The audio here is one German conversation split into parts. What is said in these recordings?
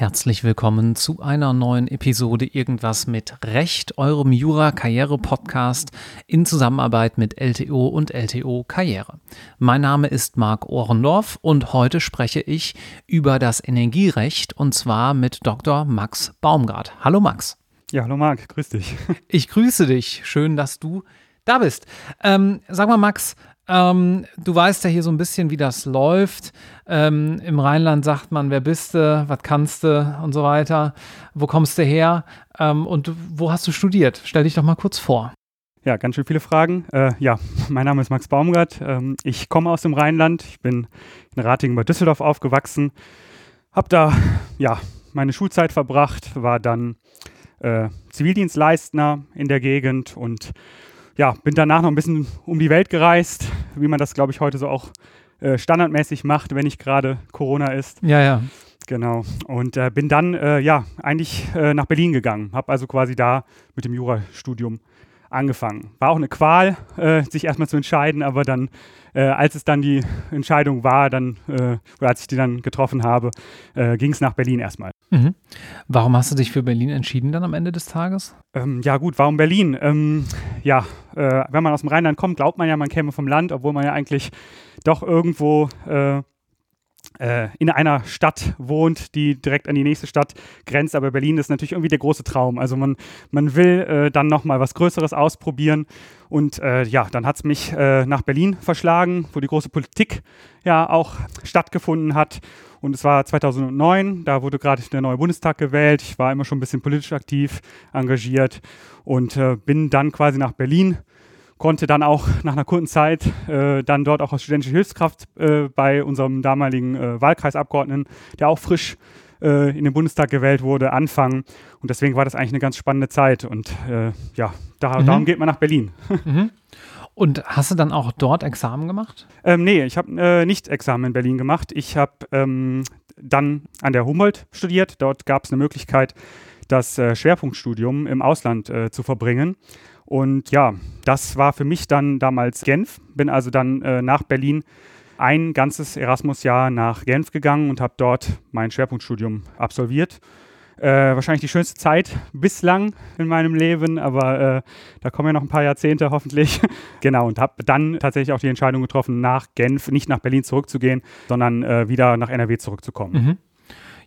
Herzlich willkommen zu einer neuen Episode Irgendwas mit Recht, eurem Jura-Karriere-Podcast in Zusammenarbeit mit LTO und LTO Karriere. Mein Name ist Marc Ohrendorf und heute spreche ich über das Energierecht und zwar mit Dr. Max Baumgart. Hallo Max. Ja, hallo Marc, grüß dich. Ich grüße dich. Schön, dass du da bist. Ähm, sag mal, Max, ähm, du weißt ja hier so ein bisschen, wie das läuft. Ähm, Im Rheinland sagt man, wer bist du, was kannst du und so weiter. Wo kommst du her ähm, und wo hast du studiert? Stell dich doch mal kurz vor. Ja, ganz schön viele Fragen. Äh, ja, mein Name ist Max Baumgart. Ähm, ich komme aus dem Rheinland. Ich bin in Ratingen bei Düsseldorf aufgewachsen. Hab da ja meine Schulzeit verbracht, war dann äh, Zivildienstleistner in der Gegend und ja, bin danach noch ein bisschen um die Welt gereist, wie man das, glaube ich, heute so auch äh, standardmäßig macht, wenn nicht gerade Corona ist. Ja, ja. Genau. Und äh, bin dann, äh, ja, eigentlich äh, nach Berlin gegangen. Habe also quasi da mit dem Jurastudium angefangen. War auch eine Qual, äh, sich erstmal zu entscheiden, aber dann, äh, als es dann die Entscheidung war, dann, äh, oder als ich die dann getroffen habe, äh, ging es nach Berlin erstmal. Mhm. Warum hast du dich für Berlin entschieden dann am Ende des Tages? Ähm, ja, gut, warum Berlin? Ähm, ja, äh, wenn man aus dem Rheinland kommt, glaubt man ja, man käme vom Land, obwohl man ja eigentlich doch irgendwo äh, in einer Stadt wohnt, die direkt an die nächste Stadt grenzt. Aber Berlin ist natürlich irgendwie der große Traum. Also man, man will äh, dann nochmal was Größeres ausprobieren. Und äh, ja, dann hat es mich äh, nach Berlin verschlagen, wo die große Politik ja auch stattgefunden hat. Und es war 2009, da wurde gerade der neue Bundestag gewählt. Ich war immer schon ein bisschen politisch aktiv, engagiert und äh, bin dann quasi nach Berlin konnte dann auch nach einer kurzen Zeit äh, dann dort auch als studentische Hilfskraft äh, bei unserem damaligen äh, Wahlkreisabgeordneten, der auch frisch äh, in den Bundestag gewählt wurde, anfangen. Und deswegen war das eigentlich eine ganz spannende Zeit. Und äh, ja, da, mhm. darum geht man nach Berlin. Mhm. Und hast du dann auch dort Examen gemacht? Ähm, nee, ich habe äh, nicht Examen in Berlin gemacht. Ich habe ähm, dann an der Humboldt studiert. Dort gab es eine Möglichkeit, das Schwerpunktstudium im Ausland zu verbringen. Und ja, das war für mich dann damals Genf. Bin also dann äh, nach Berlin ein ganzes Erasmus-Jahr nach Genf gegangen und habe dort mein Schwerpunktstudium absolviert. Äh, wahrscheinlich die schönste Zeit bislang in meinem Leben, aber äh, da kommen ja noch ein paar Jahrzehnte hoffentlich. genau, und habe dann tatsächlich auch die Entscheidung getroffen, nach Genf, nicht nach Berlin zurückzugehen, sondern äh, wieder nach NRW zurückzukommen. Mhm.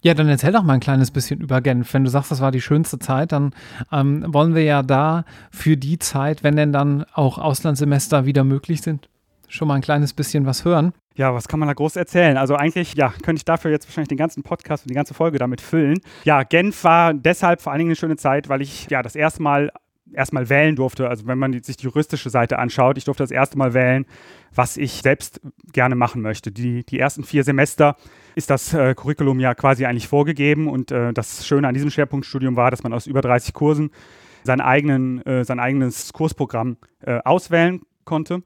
Ja, dann erzähl doch mal ein kleines bisschen über Genf. Wenn du sagst, das war die schönste Zeit, dann ähm, wollen wir ja da für die Zeit, wenn denn dann auch Auslandssemester wieder möglich sind, schon mal ein kleines bisschen was hören. Ja, was kann man da groß erzählen? Also eigentlich, ja, könnte ich dafür jetzt wahrscheinlich den ganzen Podcast und die ganze Folge damit füllen. Ja, Genf war deshalb vor allen Dingen eine schöne Zeit, weil ich ja das erste Mal erstmal wählen durfte. Also wenn man sich die juristische Seite anschaut, ich durfte das erste Mal wählen, was ich selbst gerne machen möchte. Die, die ersten vier Semester ist das äh, Curriculum ja quasi eigentlich vorgegeben und äh, das Schöne an diesem Schwerpunktstudium war, dass man aus über 30 Kursen sein, eigenen, äh, sein eigenes Kursprogramm äh, auswählen konnte.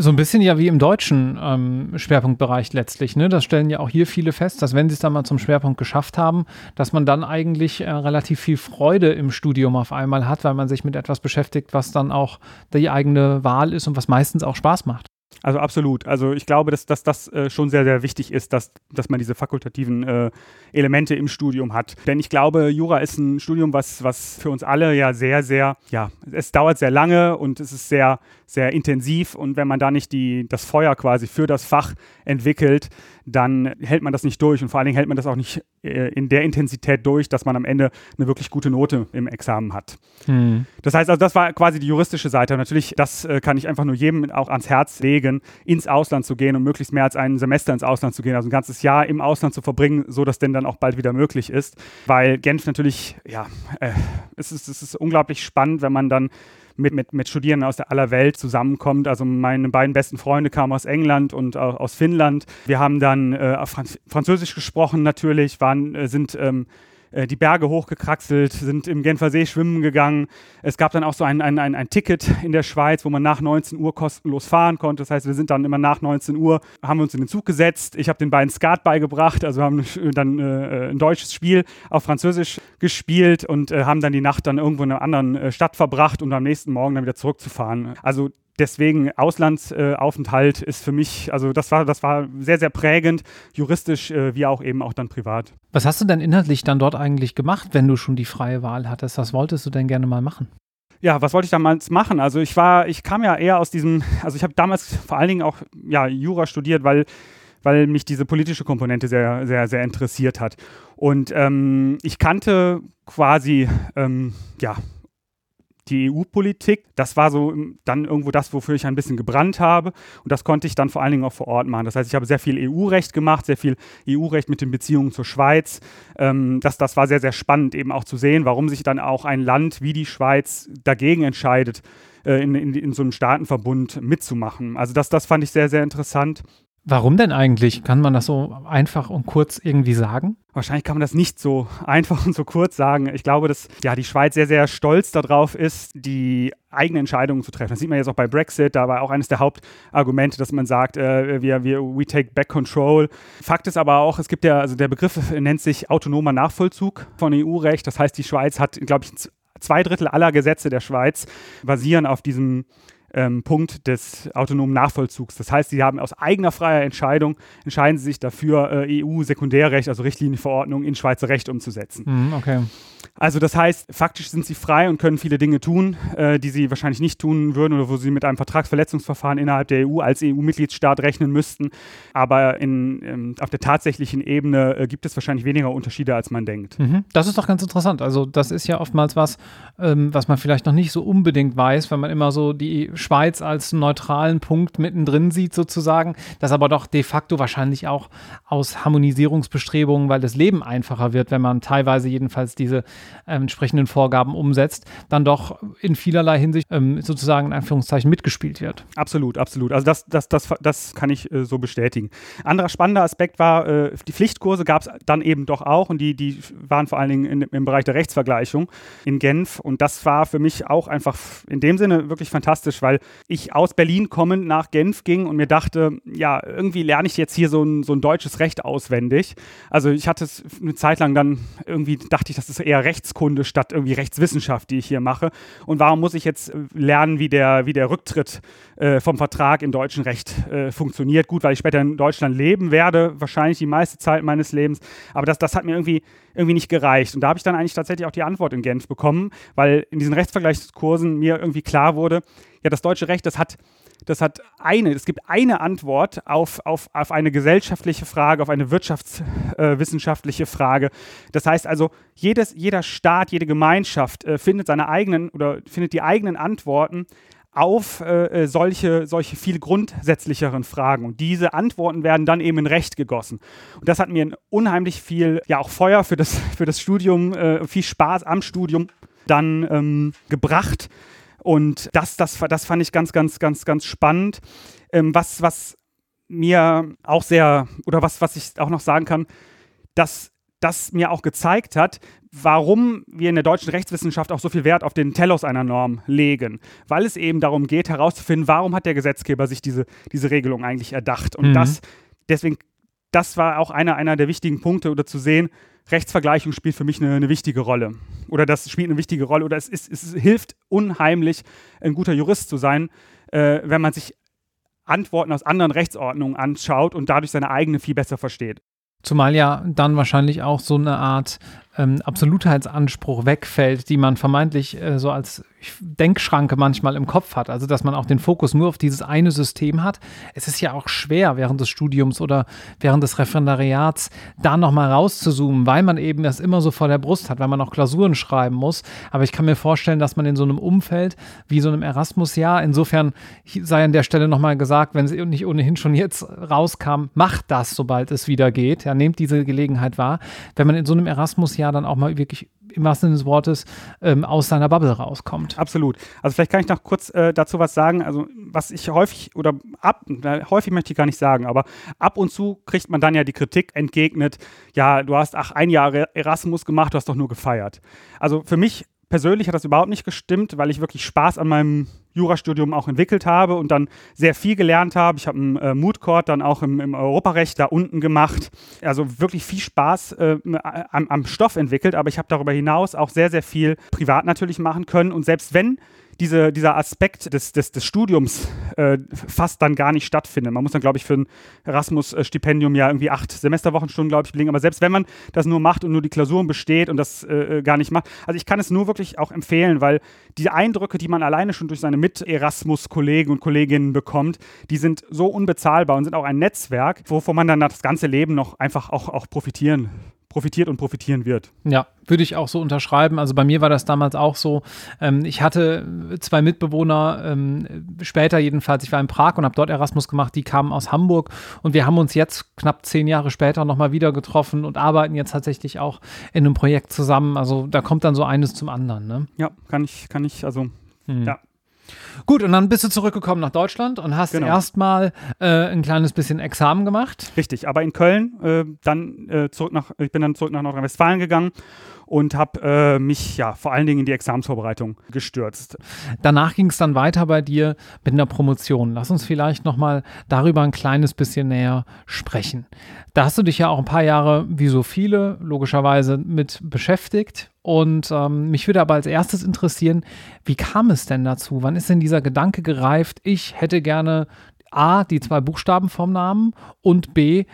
So ein bisschen ja wie im deutschen ähm, Schwerpunktbereich letztlich. Ne? Das stellen ja auch hier viele fest, dass wenn sie es dann mal zum Schwerpunkt geschafft haben, dass man dann eigentlich äh, relativ viel Freude im Studium auf einmal hat, weil man sich mit etwas beschäftigt, was dann auch die eigene Wahl ist und was meistens auch Spaß macht. Also absolut. Also ich glaube, dass, dass das äh, schon sehr, sehr wichtig ist, dass, dass man diese fakultativen äh, Elemente im Studium hat. Denn ich glaube, Jura ist ein Studium, was, was für uns alle ja sehr, sehr, ja, es dauert sehr lange und es ist sehr, sehr intensiv. Und wenn man da nicht die, das Feuer quasi für das Fach entwickelt, dann hält man das nicht durch und vor allen Dingen hält man das auch nicht äh, in der Intensität durch, dass man am Ende eine wirklich gute Note im Examen hat. Hm. Das heißt also, das war quasi die juristische Seite. Natürlich, das äh, kann ich einfach nur jedem auch ans Herz legen, ins Ausland zu gehen und möglichst mehr als ein Semester ins Ausland zu gehen, also ein ganzes Jahr im Ausland zu verbringen, so dass denn dann auch bald wieder möglich ist. Weil Genf natürlich, ja, äh, es, ist, es ist unglaublich spannend, wenn man dann mit, mit, mit Studierenden aus der aller Welt zusammenkommt. Also meine beiden besten Freunde kamen aus England und aus Finnland. Wir haben dann äh, Franz Französisch gesprochen natürlich, waren, äh, sind ähm, äh, die Berge hochgekraxelt, sind im Genfer See schwimmen gegangen. Es gab dann auch so ein, ein, ein, ein, Ticket in der Schweiz, wo man nach 19 Uhr kostenlos fahren konnte. Das heißt, wir sind dann immer nach 19 Uhr, haben wir uns in den Zug gesetzt. Ich habe den beiden Skat beigebracht, also haben dann äh, ein deutsches Spiel auf Französisch gespielt und äh, haben dann die Nacht dann irgendwo in einer anderen äh, Stadt verbracht, um am nächsten Morgen dann wieder zurückzufahren. Also deswegen Auslandsaufenthalt ist für mich, also das war, das war sehr, sehr prägend, juristisch äh, wie auch eben auch dann privat. Was hast du denn inhaltlich dann dort eigentlich gemacht, wenn du schon die freie Wahl hattest? Was wolltest du denn gerne mal machen? ja, was wollte ich damals machen? Also ich war, ich kam ja eher aus diesem, also ich habe damals vor allen Dingen auch ja, Jura studiert, weil, weil mich diese politische Komponente sehr, sehr, sehr interessiert hat. Und ähm, ich kannte quasi, ähm, ja, die EU-Politik. Das war so dann irgendwo das, wofür ich ein bisschen gebrannt habe. Und das konnte ich dann vor allen Dingen auch vor Ort machen. Das heißt, ich habe sehr viel EU-Recht gemacht, sehr viel EU-Recht mit den Beziehungen zur Schweiz. Ähm, das, das war sehr, sehr spannend, eben auch zu sehen, warum sich dann auch ein Land wie die Schweiz dagegen entscheidet, äh, in, in, in so einem Staatenverbund mitzumachen. Also das, das fand ich sehr, sehr interessant. Warum denn eigentlich? Kann man das so einfach und kurz irgendwie sagen? Wahrscheinlich kann man das nicht so einfach und so kurz sagen. Ich glaube, dass ja, die Schweiz sehr, sehr stolz darauf ist, die eigenen Entscheidungen zu treffen. Das sieht man jetzt auch bei Brexit. Da war auch eines der Hauptargumente, dass man sagt, äh, wir, wir, we take back control. Fakt ist aber auch, es gibt ja, also der Begriff nennt sich autonomer Nachvollzug von EU-Recht. Das heißt, die Schweiz hat, glaube ich, zwei Drittel aller Gesetze der Schweiz basieren auf diesem ähm, Punkt des autonomen Nachvollzugs. Das heißt, sie haben aus eigener freier Entscheidung, entscheiden sie sich dafür, äh, EU-Sekundärrecht, also Richtlinienverordnung in Schweizer Recht umzusetzen. Mhm, okay. Also das heißt, faktisch sind sie frei und können viele Dinge tun, äh, die sie wahrscheinlich nicht tun würden oder wo sie mit einem Vertragsverletzungsverfahren innerhalb der EU als EU-Mitgliedstaat rechnen müssten. Aber in, ähm, auf der tatsächlichen Ebene äh, gibt es wahrscheinlich weniger Unterschiede, als man denkt. Mhm. Das ist doch ganz interessant. Also das ist ja oftmals was, ähm, was man vielleicht noch nicht so unbedingt weiß, wenn man immer so die Schweiz als neutralen Punkt mittendrin sieht sozusagen, das aber doch de facto wahrscheinlich auch aus Harmonisierungsbestrebungen, weil das Leben einfacher wird, wenn man teilweise jedenfalls diese äh, entsprechenden Vorgaben umsetzt, dann doch in vielerlei Hinsicht ähm, sozusagen in Anführungszeichen mitgespielt wird. Absolut, absolut. Also das, das, das, das kann ich äh, so bestätigen. Anderer spannender Aspekt war, äh, die Pflichtkurse gab es dann eben doch auch und die, die waren vor allen Dingen in, im Bereich der Rechtsvergleichung in Genf und das war für mich auch einfach in dem Sinne wirklich fantastisch, weil ich aus Berlin kommend nach Genf ging und mir dachte, ja, irgendwie lerne ich jetzt hier so ein, so ein deutsches Recht auswendig. Also ich hatte es eine Zeit lang dann irgendwie, dachte ich, das ist eher Rechtskunde statt irgendwie Rechtswissenschaft, die ich hier mache. Und warum muss ich jetzt lernen, wie der, wie der Rücktritt äh, vom Vertrag im deutschen Recht äh, funktioniert? Gut, weil ich später in Deutschland leben werde, wahrscheinlich die meiste Zeit meines Lebens. Aber das, das hat mir irgendwie, irgendwie nicht gereicht. Und da habe ich dann eigentlich tatsächlich auch die Antwort in Genf bekommen, weil in diesen Rechtsvergleichskursen mir irgendwie klar wurde, ja, das deutsche Recht, das hat das hat eine, es gibt eine Antwort auf, auf, auf eine gesellschaftliche Frage, auf eine wirtschaftswissenschaftliche äh, Frage. Das heißt also, jedes, jeder Staat, jede Gemeinschaft äh, findet seine eigenen oder findet die eigenen Antworten auf äh, äh, solche, solche viel grundsätzlicheren Fragen. Und diese Antworten werden dann eben in Recht gegossen. Und das hat mir unheimlich viel, ja auch Feuer für das, für das Studium, äh, viel Spaß am Studium dann ähm, gebracht und das, das, das fand ich ganz, ganz, ganz, ganz spannend. Ähm, was, was mir auch sehr, oder was, was ich auch noch sagen kann, dass das mir auch gezeigt hat, warum wir in der deutschen Rechtswissenschaft auch so viel Wert auf den Telos einer Norm legen. Weil es eben darum geht, herauszufinden, warum hat der Gesetzgeber sich diese, diese Regelung eigentlich erdacht. Und mhm. das, deswegen, das war auch einer, einer der wichtigen Punkte, oder zu sehen, Rechtsvergleichung spielt für mich eine, eine, wichtige Rolle. Oder das spielt eine wichtige Rolle. Oder es, ist, es hilft unheimlich, ein guter Jurist zu sein, äh, wenn man sich Antworten aus anderen Rechtsordnungen anschaut und dadurch seine eigene viel besser versteht. Zumal ja dann wahrscheinlich auch so eine Art ähm, Absolutheitsanspruch wegfällt, die man vermeintlich äh, so als Denkschranke manchmal im Kopf hat. Also, dass man auch den Fokus nur auf dieses eine System hat. Es ist ja auch schwer, während des Studiums oder während des Referendariats da nochmal rauszuzoomen, weil man eben das immer so vor der Brust hat, weil man auch Klausuren schreiben muss. Aber ich kann mir vorstellen, dass man in so einem Umfeld wie so einem Erasmus-Jahr, insofern sei an der Stelle nochmal gesagt, wenn sie nicht ohnehin schon jetzt rauskam, macht das, sobald es wieder geht. Ja, nehmt diese Gelegenheit wahr. Wenn man in so einem Erasmus-Jahr Jahr dann auch mal wirklich im wahrsten Sinne des Wortes ähm, aus seiner Bubble rauskommt. Absolut. Also vielleicht kann ich noch kurz äh, dazu was sagen. Also was ich häufig oder ab, häufig möchte ich gar nicht sagen, aber ab und zu kriegt man dann ja die Kritik entgegnet, ja, du hast ach ein Jahr Erasmus gemacht, du hast doch nur gefeiert. Also für mich persönlich hat das überhaupt nicht gestimmt, weil ich wirklich Spaß an meinem Jurastudium auch entwickelt habe und dann sehr viel gelernt habe. Ich habe einen äh, Mood Court dann auch im, im, Europarecht da unten gemacht. Also wirklich viel Spaß äh, am, am Stoff entwickelt, aber ich habe darüber hinaus auch sehr, sehr viel privat natürlich machen können. Und selbst wenn diese, dieser Aspekt des, des, des Studiums äh, fast dann gar nicht stattfindet. Man muss dann, glaube ich, für ein Erasmus-Stipendium ja irgendwie acht Semesterwochenstunden, glaube ich, belegen. Aber selbst wenn man das nur macht und nur die Klausuren besteht und das äh, gar nicht macht, also ich kann es nur wirklich auch empfehlen, weil die Eindrücke, die man alleine schon durch seine Mit-Erasmus-Kollegen und Kolleginnen bekommt, die sind so unbezahlbar und sind auch ein Netzwerk, wovon man dann das ganze Leben noch einfach auch, auch profitieren profitiert und profitieren wird. Ja, würde ich auch so unterschreiben. Also bei mir war das damals auch so. Ähm, ich hatte zwei Mitbewohner, ähm, später jedenfalls, ich war in Prag und habe dort Erasmus gemacht, die kamen aus Hamburg und wir haben uns jetzt knapp zehn Jahre später nochmal wieder getroffen und arbeiten jetzt tatsächlich auch in einem Projekt zusammen. Also da kommt dann so eines zum anderen. Ne? Ja, kann ich, kann ich, also hm. ja, Gut, und dann bist du zurückgekommen nach Deutschland und hast genau. erstmal äh, ein kleines bisschen Examen gemacht. Richtig, aber in Köln, äh, dann äh, zurück nach, ich bin dann zurück nach Nordrhein-Westfalen gegangen und habe äh, mich ja vor allen Dingen in die Examensvorbereitung gestürzt. Danach ging es dann weiter bei dir mit einer Promotion. Lass uns vielleicht nochmal darüber ein kleines bisschen näher sprechen. Da hast du dich ja auch ein paar Jahre, wie so viele, logischerweise mit beschäftigt. Und ähm, mich würde aber als erstes interessieren, wie kam es denn dazu? Wann ist denn dieser Gedanke gereift, ich hätte gerne A, die zwei Buchstaben vom Namen und B,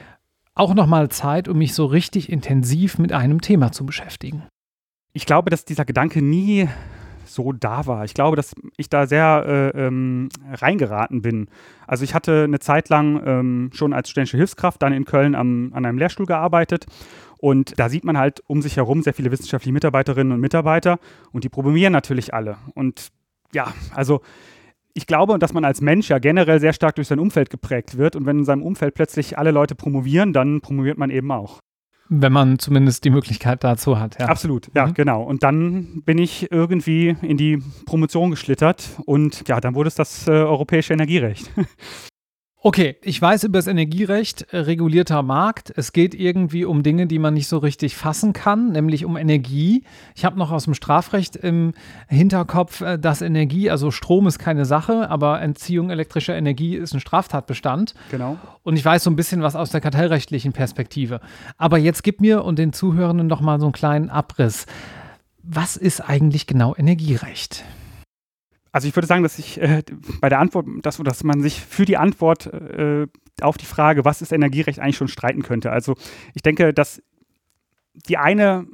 auch nochmal Zeit, um mich so richtig intensiv mit einem Thema zu beschäftigen. Ich glaube, dass dieser Gedanke nie so da war. Ich glaube, dass ich da sehr äh, ähm, reingeraten bin. Also ich hatte eine Zeit lang ähm, schon als studentische Hilfskraft dann in Köln am, an einem Lehrstuhl gearbeitet und da sieht man halt um sich herum sehr viele wissenschaftliche Mitarbeiterinnen und Mitarbeiter und die promovieren natürlich alle. Und ja, also ich glaube, dass man als Mensch ja generell sehr stark durch sein Umfeld geprägt wird. Und wenn in seinem Umfeld plötzlich alle Leute promovieren, dann promoviert man eben auch. Wenn man zumindest die Möglichkeit dazu hat. Ja. Absolut, ja, mhm. genau. Und dann bin ich irgendwie in die Promotion geschlittert und ja, dann wurde es das äh, europäische Energierecht. Okay, ich weiß über das Energierecht, äh, regulierter Markt. Es geht irgendwie um Dinge, die man nicht so richtig fassen kann, nämlich um Energie. Ich habe noch aus dem Strafrecht im Hinterkopf, äh, dass Energie, also Strom ist keine Sache, aber Entziehung elektrischer Energie ist ein Straftatbestand. Genau. Und ich weiß so ein bisschen was aus der kartellrechtlichen Perspektive. Aber jetzt gib mir und den Zuhörenden noch mal so einen kleinen Abriss. Was ist eigentlich genau Energierecht? Also ich würde sagen, dass ich äh, bei der Antwort, dass, dass man sich für die Antwort äh, auf die Frage, was ist Energierecht, eigentlich schon streiten könnte. Also ich denke, dass die eine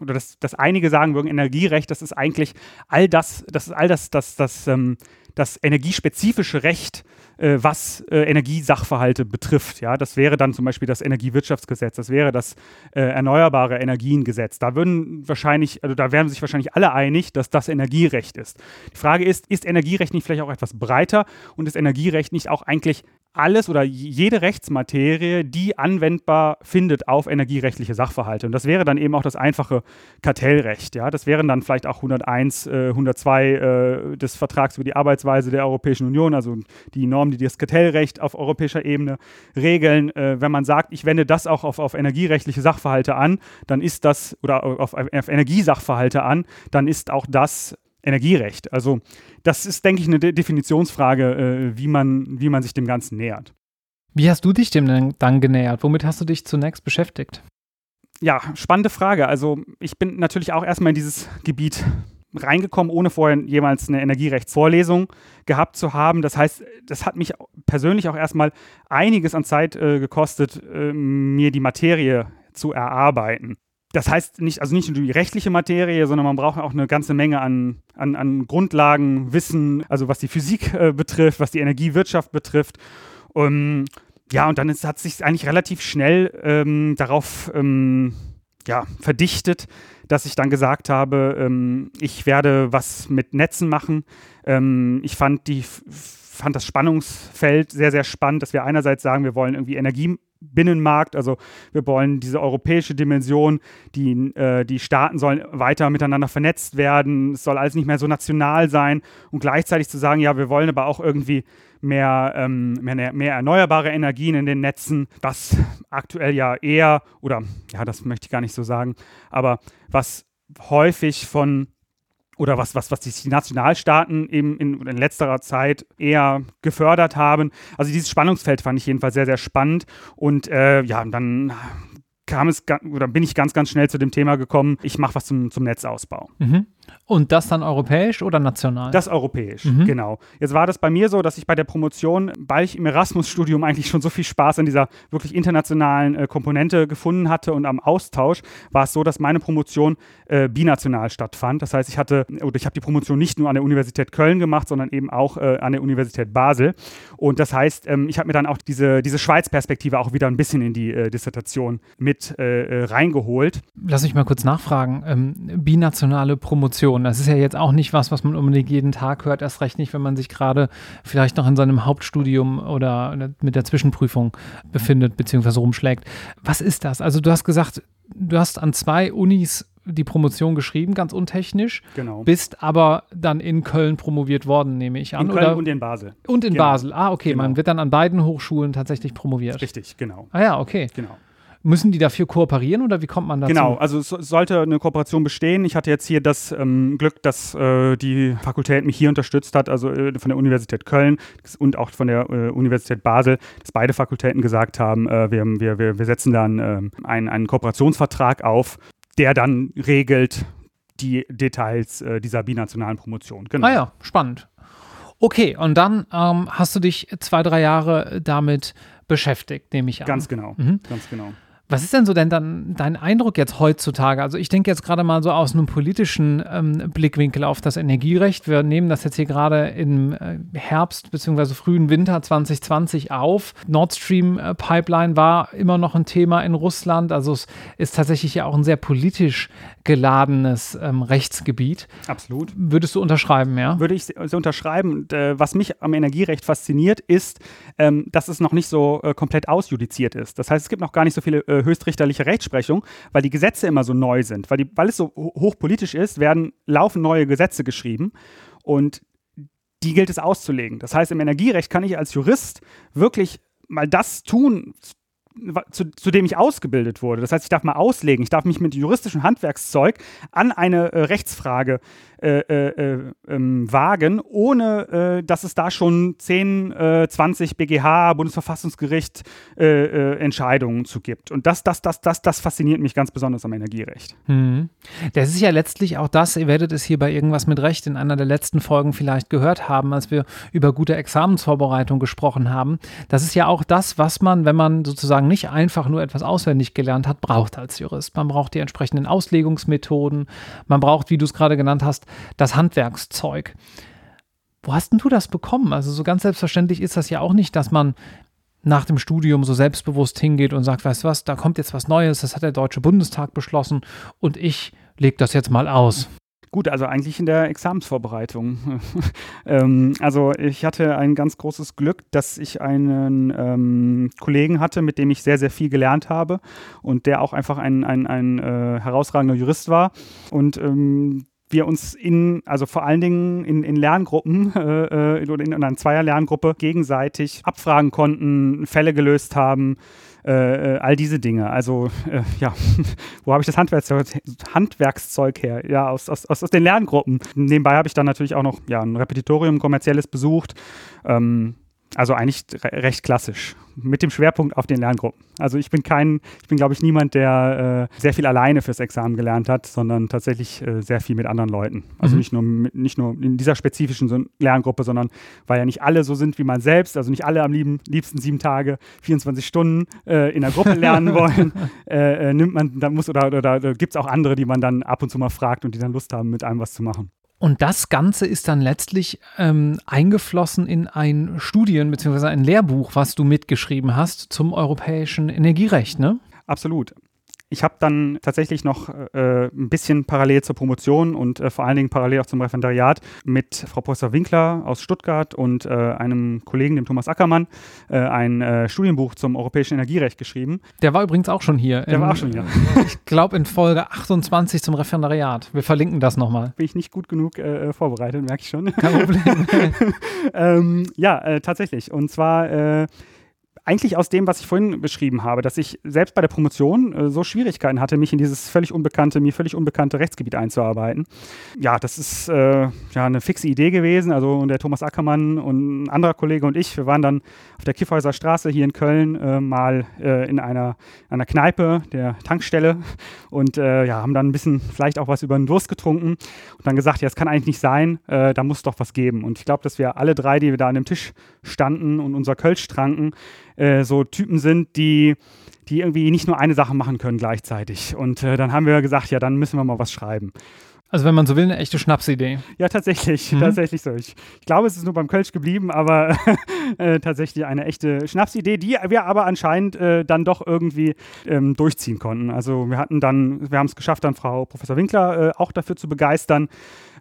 oder dass, dass einige sagen würden, Energierecht, das ist eigentlich all das, das ist all das, das, das, ähm, das energiespezifische Recht, äh, was äh, Energiesachverhalte betrifft. Ja, das wäre dann zum Beispiel das Energiewirtschaftsgesetz, das wäre das äh, Erneuerbare Energiengesetz. Da würden wahrscheinlich, also da wären sich wahrscheinlich alle einig, dass das Energierecht ist. Die Frage ist, ist Energierecht nicht vielleicht auch etwas breiter und ist Energierecht nicht auch eigentlich alles oder jede Rechtsmaterie, die anwendbar findet auf energierechtliche Sachverhalte. Und das wäre dann eben auch das einfache Kartellrecht. Ja? Das wären dann vielleicht auch 101, äh, 102 äh, des Vertrags über die Arbeitsweise der Europäischen Union, also die Normen, die das Kartellrecht auf europäischer Ebene regeln. Äh, wenn man sagt, ich wende das auch auf, auf energierechtliche Sachverhalte an, dann ist das, oder auf, auf Energiesachverhalte an, dann ist auch das Energierecht. Also das ist, denke ich, eine De Definitionsfrage, äh, wie, man, wie man sich dem Ganzen nähert. Wie hast du dich dem denn dann genähert? Womit hast du dich zunächst beschäftigt? Ja, spannende Frage. Also ich bin natürlich auch erstmal in dieses Gebiet reingekommen, ohne vorher jemals eine Energierechtsvorlesung gehabt zu haben. Das heißt, das hat mich persönlich auch erstmal einiges an Zeit äh, gekostet, äh, mir die Materie zu erarbeiten das heißt nicht, also nicht nur die rechtliche Materie, sondern man braucht auch eine ganze Menge an, an, an Grundlagen, Wissen, also was die Physik äh, betrifft, was die Energiewirtschaft betrifft. Um, ja, und dann ist, hat sich eigentlich relativ schnell ähm, darauf ähm, ja, verdichtet, dass ich dann gesagt habe, ähm, ich werde was mit Netzen machen. Ähm, ich fand die fand das Spannungsfeld sehr, sehr spannend, dass wir einerseits sagen, wir wollen irgendwie Energie Binnenmarkt. Also wir wollen diese europäische Dimension, die, äh, die Staaten sollen weiter miteinander vernetzt werden, es soll alles nicht mehr so national sein und gleichzeitig zu sagen, ja, wir wollen aber auch irgendwie mehr, ähm, mehr, mehr erneuerbare Energien in den Netzen, was aktuell ja eher, oder ja, das möchte ich gar nicht so sagen, aber was häufig von oder was, was, was die Nationalstaaten eben in, in letzterer Zeit eher gefördert haben. Also dieses Spannungsfeld fand ich jedenfalls sehr, sehr spannend. Und äh, ja, dann kam es oder bin ich ganz, ganz schnell zu dem Thema gekommen, ich mache was zum, zum Netzausbau. Mhm. Und das dann europäisch oder national? Das europäisch, mhm. genau. Jetzt war das bei mir so, dass ich bei der Promotion, weil ich im Erasmus-Studium eigentlich schon so viel Spaß an dieser wirklich internationalen äh, Komponente gefunden hatte und am Austausch, war es so, dass meine Promotion äh, binational stattfand. Das heißt, ich hatte, oder ich habe die Promotion nicht nur an der Universität Köln gemacht, sondern eben auch äh, an der Universität Basel. Und das heißt, ähm, ich habe mir dann auch diese, diese Schweiz-Perspektive auch wieder ein bisschen in die äh, Dissertation mit äh, äh, reingeholt. Lass mich mal kurz nachfragen. Ähm, binationale Promotion, das ist ja jetzt auch nicht was, was man unbedingt jeden Tag hört, erst recht nicht, wenn man sich gerade vielleicht noch in seinem Hauptstudium oder mit der Zwischenprüfung befindet, beziehungsweise rumschlägt. Was ist das? Also du hast gesagt, du hast an zwei Unis die Promotion geschrieben, ganz untechnisch. Genau. Bist aber dann in Köln promoviert worden, nehme ich an. In Köln oder? und in Basel. Und in genau. Basel. Ah, okay. Genau. Man wird dann an beiden Hochschulen tatsächlich promoviert. Richtig, genau. Ah ja, okay. Genau. Müssen die dafür kooperieren oder wie kommt man dazu? Genau, also es sollte eine Kooperation bestehen. Ich hatte jetzt hier das ähm, Glück, dass äh, die Fakultät mich hier unterstützt hat, also äh, von der Universität Köln und auch von der äh, Universität Basel, dass beide Fakultäten gesagt haben, äh, wir, wir, wir, wir setzen dann ähm, einen, einen Kooperationsvertrag auf, der dann regelt die Details äh, dieser binationalen Promotion. Genau. Ah ja, spannend. Okay, und dann ähm, hast du dich zwei, drei Jahre damit beschäftigt, nehme ich an. Ganz genau, mhm. ganz genau. Was ist denn so denn dann dein Eindruck jetzt heutzutage? Also ich denke jetzt gerade mal so aus einem politischen ähm, Blickwinkel auf das Energierecht. Wir nehmen das jetzt hier gerade im äh, Herbst bzw. frühen Winter 2020 auf. Nord Stream äh, Pipeline war immer noch ein Thema in Russland. Also es ist tatsächlich ja auch ein sehr politisch geladenes ähm, Rechtsgebiet. Absolut. Würdest du unterschreiben, ja? Würde ich so unterschreiben. Und, äh, was mich am Energierecht fasziniert, ist, ähm, dass es noch nicht so äh, komplett ausjudiziert ist. Das heißt, es gibt noch gar nicht so viele äh, höchstrichterliche Rechtsprechung, weil die Gesetze immer so neu sind. Weil, die, weil es so hochpolitisch ist, werden laufend neue Gesetze geschrieben und die gilt es auszulegen. Das heißt, im Energierecht kann ich als Jurist wirklich mal das tun, zu, zu, dem ich ausgebildet wurde. Das heißt, ich darf mal auslegen, ich darf mich mit juristischem Handwerkszeug an eine äh, Rechtsfrage äh, äh, ähm, wagen, ohne äh, dass es da schon 10, 20 BGH, Bundesverfassungsgericht äh, äh, Entscheidungen zu gibt. Und das, das, das, das, das fasziniert mich ganz besonders am Energierecht. Hm. Das ist ja letztlich auch das, ihr werdet es hier bei irgendwas mit Recht in einer der letzten Folgen vielleicht gehört haben, als wir über gute Examensvorbereitung gesprochen haben. Das ist ja auch das, was man, wenn man sozusagen nicht einfach nur etwas auswendig gelernt hat, braucht als Jurist. Man braucht die entsprechenden Auslegungsmethoden, man braucht, wie du es gerade genannt hast, das Handwerkszeug. Wo hast denn du das bekommen? Also so ganz selbstverständlich ist das ja auch nicht, dass man nach dem Studium so selbstbewusst hingeht und sagt, weißt du was, da kommt jetzt was Neues, das hat der Deutsche Bundestag beschlossen und ich lege das jetzt mal aus. Gut, also eigentlich in der Examensvorbereitung. ähm, also ich hatte ein ganz großes Glück, dass ich einen ähm, Kollegen hatte, mit dem ich sehr, sehr viel gelernt habe und der auch einfach ein, ein, ein äh, herausragender Jurist war. Und ähm, wir uns in, also vor allen Dingen in, in Lerngruppen äh, äh oder in, in einer Zweier-Lerngruppe gegenseitig abfragen konnten, Fälle gelöst haben, äh, äh all diese Dinge. Also äh, ja, wo habe ich das Handwerkszeug, Handwerkszeug her? Ja, aus, aus, aus den Lerngruppen. Nebenbei habe ich dann natürlich auch noch ja, ein Repetitorium kommerzielles besucht. Ähm, also eigentlich recht klassisch, mit dem Schwerpunkt auf den Lerngruppen. Also ich bin kein, ich bin glaube ich niemand, der äh, sehr viel alleine fürs Examen gelernt hat, sondern tatsächlich äh, sehr viel mit anderen Leuten. Also mhm. nicht, nur, nicht nur in dieser spezifischen Lerngruppe, sondern weil ja nicht alle so sind wie man selbst, also nicht alle am lieben, liebsten sieben Tage, 24 Stunden äh, in der Gruppe lernen wollen, äh, äh, nimmt man, da muss oder, oder, oder gibt es auch andere, die man dann ab und zu mal fragt und die dann Lust haben, mit einem was zu machen. Und das Ganze ist dann letztlich ähm, eingeflossen in ein Studien- bzw. ein Lehrbuch, was du mitgeschrieben hast zum europäischen Energierecht, ne? Absolut. Ich habe dann tatsächlich noch äh, ein bisschen parallel zur Promotion und äh, vor allen Dingen parallel auch zum Referendariat mit Frau Professor Winkler aus Stuttgart und äh, einem Kollegen, dem Thomas Ackermann, äh, ein äh, Studienbuch zum europäischen Energierecht geschrieben. Der war übrigens auch schon hier. Der in, war auch schon hier. ich glaube in Folge 28 zum Referendariat. Wir verlinken das nochmal. Bin ich nicht gut genug äh, vorbereitet, merke ich schon. Kein Problem. ähm, ja, tatsächlich. Und zwar eigentlich aus dem, was ich vorhin beschrieben habe, dass ich selbst bei der Promotion äh, so Schwierigkeiten hatte, mich in dieses völlig unbekannte, mir völlig unbekannte Rechtsgebiet einzuarbeiten. Ja, das ist äh, ja eine fixe Idee gewesen. Also der Thomas Ackermann und ein anderer Kollege und ich, wir waren dann auf der Kiffhäuser Straße hier in Köln äh, mal äh, in einer, einer Kneipe, der Tankstelle und äh, ja, haben dann ein bisschen vielleicht auch was über den Durst getrunken und dann gesagt, ja, es kann eigentlich nicht sein, äh, da muss doch was geben. Und ich glaube, dass wir alle drei, die wir da an dem Tisch standen und unser Kölsch tranken, äh, so Typen sind, die die irgendwie nicht nur eine Sache machen können gleichzeitig. Und äh, dann haben wir gesagt, ja, dann müssen wir mal was schreiben. Also wenn man so will, eine echte Schnapsidee. Ja, tatsächlich, mhm. tatsächlich so. Ich, ich, glaube, es ist nur beim Kölsch geblieben, aber äh, tatsächlich eine echte Schnapsidee, die wir aber anscheinend äh, dann doch irgendwie ähm, durchziehen konnten. Also wir hatten dann, wir haben es geschafft, dann Frau Professor Winkler äh, auch dafür zu begeistern.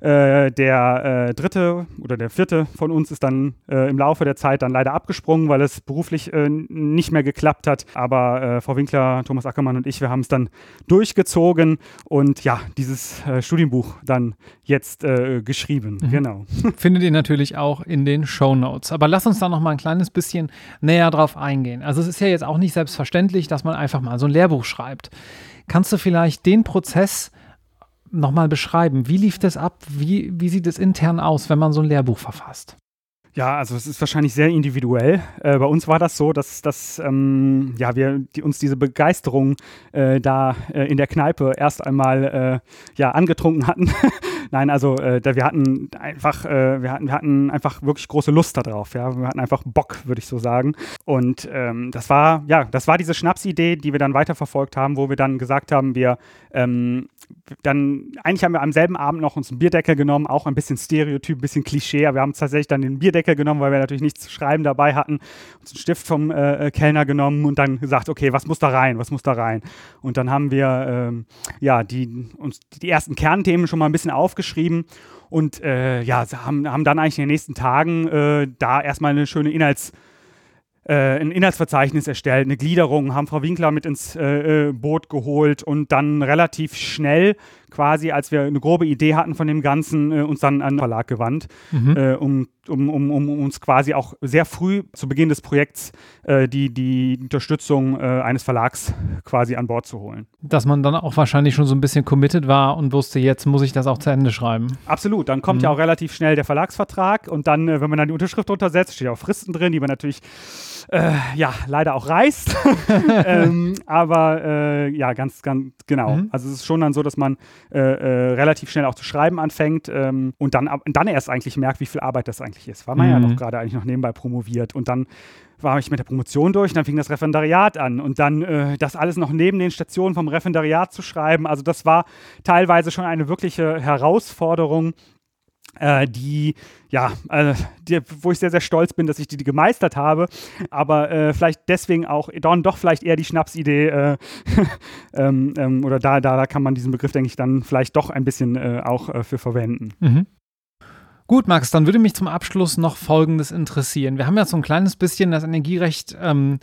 Äh, der äh, dritte oder der vierte von uns ist dann äh, im Laufe der Zeit dann leider abgesprungen, weil es beruflich nicht mehr geklappt hat. Aber Frau Winkler, Thomas Ackermann und ich, wir haben es dann durchgezogen und ja, dieses Studienbuch dann jetzt geschrieben. Mhm. Genau. Findet ihr natürlich auch in den Show Notes. Aber lass uns da noch mal ein kleines bisschen näher drauf eingehen. Also es ist ja jetzt auch nicht selbstverständlich, dass man einfach mal so ein Lehrbuch schreibt. Kannst du vielleicht den Prozess nochmal beschreiben? Wie lief das ab? Wie, wie sieht es intern aus, wenn man so ein Lehrbuch verfasst? Ja, also es ist wahrscheinlich sehr individuell. Äh, bei uns war das so, dass, dass ähm, ja, wir die, uns diese Begeisterung äh, da äh, in der Kneipe erst einmal äh, ja, angetrunken hatten. Nein, also äh, da, wir hatten einfach, äh, wir, hatten, wir hatten einfach wirklich große Lust darauf. Ja? Wir hatten einfach Bock, würde ich so sagen. Und ähm, das war, ja, das war diese Schnapsidee, die wir dann weiterverfolgt haben, wo wir dann gesagt haben, wir ähm, dann, eigentlich haben wir am selben Abend noch uns einen Bierdeckel genommen, auch ein bisschen Stereotyp, ein bisschen Klischee, aber wir haben tatsächlich dann den Bierdeckel genommen, weil wir natürlich nichts zu schreiben dabei hatten, uns einen Stift vom äh, äh, Kellner genommen und dann gesagt, okay, was muss da rein, was muss da rein? Und dann haben wir ähm, ja, die, uns die ersten Kernthemen schon mal ein bisschen aufgeschrieben und äh, ja, haben, haben dann eigentlich in den nächsten Tagen äh, da erstmal eine schöne Inhalts- ein Inhaltsverzeichnis erstellt, eine Gliederung, haben Frau Winkler mit ins äh, äh, Boot geholt und dann relativ schnell quasi, als wir eine grobe Idee hatten von dem Ganzen, äh, uns dann an den Verlag gewandt, mhm. äh, um, um, um, um, uns quasi auch sehr früh zu Beginn des Projekts äh, die, die Unterstützung äh, eines Verlags quasi an Bord zu holen. Dass man dann auch wahrscheinlich schon so ein bisschen committed war und wusste, jetzt muss ich das auch zu Ende schreiben. Absolut, dann kommt mhm. ja auch relativ schnell der Verlagsvertrag und dann, äh, wenn man dann die Unterschrift untersetzt, steht auch Fristen drin, die man natürlich äh, ja, leider auch reißt. ähm, aber ja, ganz, ganz genau. Mhm. Also es ist schon dann so, dass man äh, äh, relativ schnell auch zu schreiben anfängt ähm, und dann, dann erst eigentlich merkt, wie viel Arbeit das eigentlich ist. Weil man mhm. ja noch gerade eigentlich noch nebenbei promoviert und dann war ich mit der Promotion durch und dann fing das Referendariat an und dann äh, das alles noch neben den Stationen vom Referendariat zu schreiben. Also das war teilweise schon eine wirkliche Herausforderung, die, ja, äh, die, wo ich sehr, sehr stolz bin, dass ich die, die gemeistert habe, aber äh, vielleicht deswegen auch dann doch vielleicht eher die Schnapsidee äh, ähm, ähm, oder da, da, da kann man diesen Begriff, denke ich, dann vielleicht doch ein bisschen äh, auch äh, für verwenden. Mhm. Gut, Max, dann würde mich zum Abschluss noch Folgendes interessieren. Wir haben ja so ein kleines bisschen das Energierecht ähm,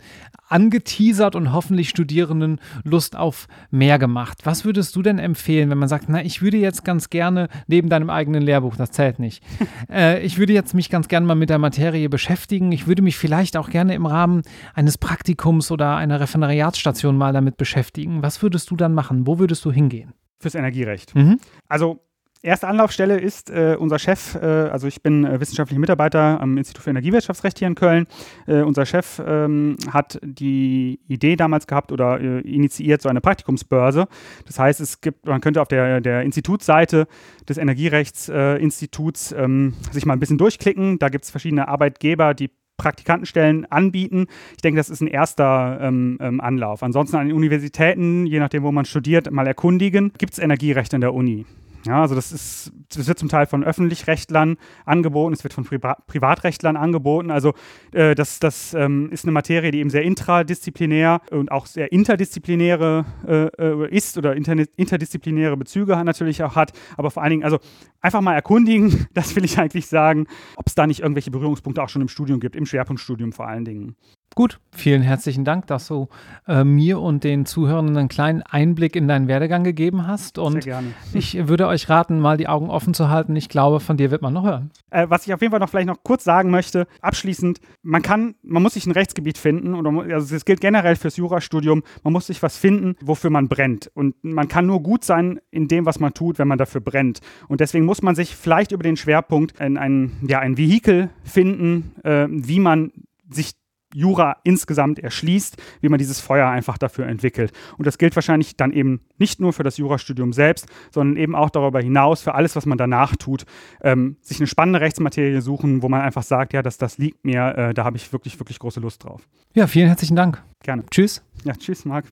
angeteasert und hoffentlich Studierenden Lust auf mehr gemacht. Was würdest du denn empfehlen, wenn man sagt, na, ich würde jetzt ganz gerne neben deinem eigenen Lehrbuch, das zählt nicht, äh, ich würde jetzt mich ganz gerne mal mit der Materie beschäftigen. Ich würde mich vielleicht auch gerne im Rahmen eines Praktikums oder einer Referendariatsstation mal damit beschäftigen. Was würdest du dann machen? Wo würdest du hingehen? Fürs Energierecht. Mhm. Also Erste Anlaufstelle ist äh, unser Chef, äh, also ich bin äh, wissenschaftlicher Mitarbeiter am Institut für Energiewirtschaftsrecht hier in Köln. Äh, unser Chef ähm, hat die Idee damals gehabt oder äh, initiiert so eine Praktikumsbörse. Das heißt, es gibt, man könnte auf der, der Institutsseite des Energierechtsinstituts ähm, sich mal ein bisschen durchklicken. Da gibt es verschiedene Arbeitgeber, die Praktikantenstellen anbieten. Ich denke, das ist ein erster ähm, ähm, Anlauf. Ansonsten an den Universitäten, je nachdem, wo man studiert, mal erkundigen. Gibt es Energierecht an der Uni? Ja, also das ist, das wird zum Teil von Öffentlichrechtlern angeboten, es wird von Priva Privatrechtlern angeboten. Also äh, das, das ähm, ist eine Materie, die eben sehr intradisziplinär und auch sehr interdisziplinäre äh, äh ist oder interdisziplinäre Bezüge natürlich auch hat. Aber vor allen Dingen, also einfach mal erkundigen, das will ich eigentlich sagen, ob es da nicht irgendwelche Berührungspunkte auch schon im Studium gibt, im Schwerpunktstudium vor allen Dingen. Gut, vielen herzlichen Dank, dass du äh, mir und den Zuhörern einen kleinen Einblick in deinen Werdegang gegeben hast. Und Sehr gerne. ich würde euch raten, mal die Augen offen zu halten. Ich glaube, von dir wird man noch hören. Äh, was ich auf jeden Fall noch vielleicht noch kurz sagen möchte, abschließend, man kann, man muss sich ein Rechtsgebiet finden, oder also das gilt generell fürs Jurastudium, man muss sich was finden, wofür man brennt. Und man kann nur gut sein in dem, was man tut, wenn man dafür brennt. Und deswegen muss man sich vielleicht über den Schwerpunkt ein, ein, ja, ein Vehikel finden, äh, wie man sich Jura insgesamt erschließt, wie man dieses Feuer einfach dafür entwickelt. Und das gilt wahrscheinlich dann eben nicht nur für das Jurastudium selbst, sondern eben auch darüber hinaus für alles, was man danach tut. Ähm, sich eine spannende Rechtsmaterie suchen, wo man einfach sagt, ja, das, das liegt mir, äh, da habe ich wirklich, wirklich große Lust drauf. Ja, vielen herzlichen Dank. Gerne. Tschüss. Ja, tschüss, Marc.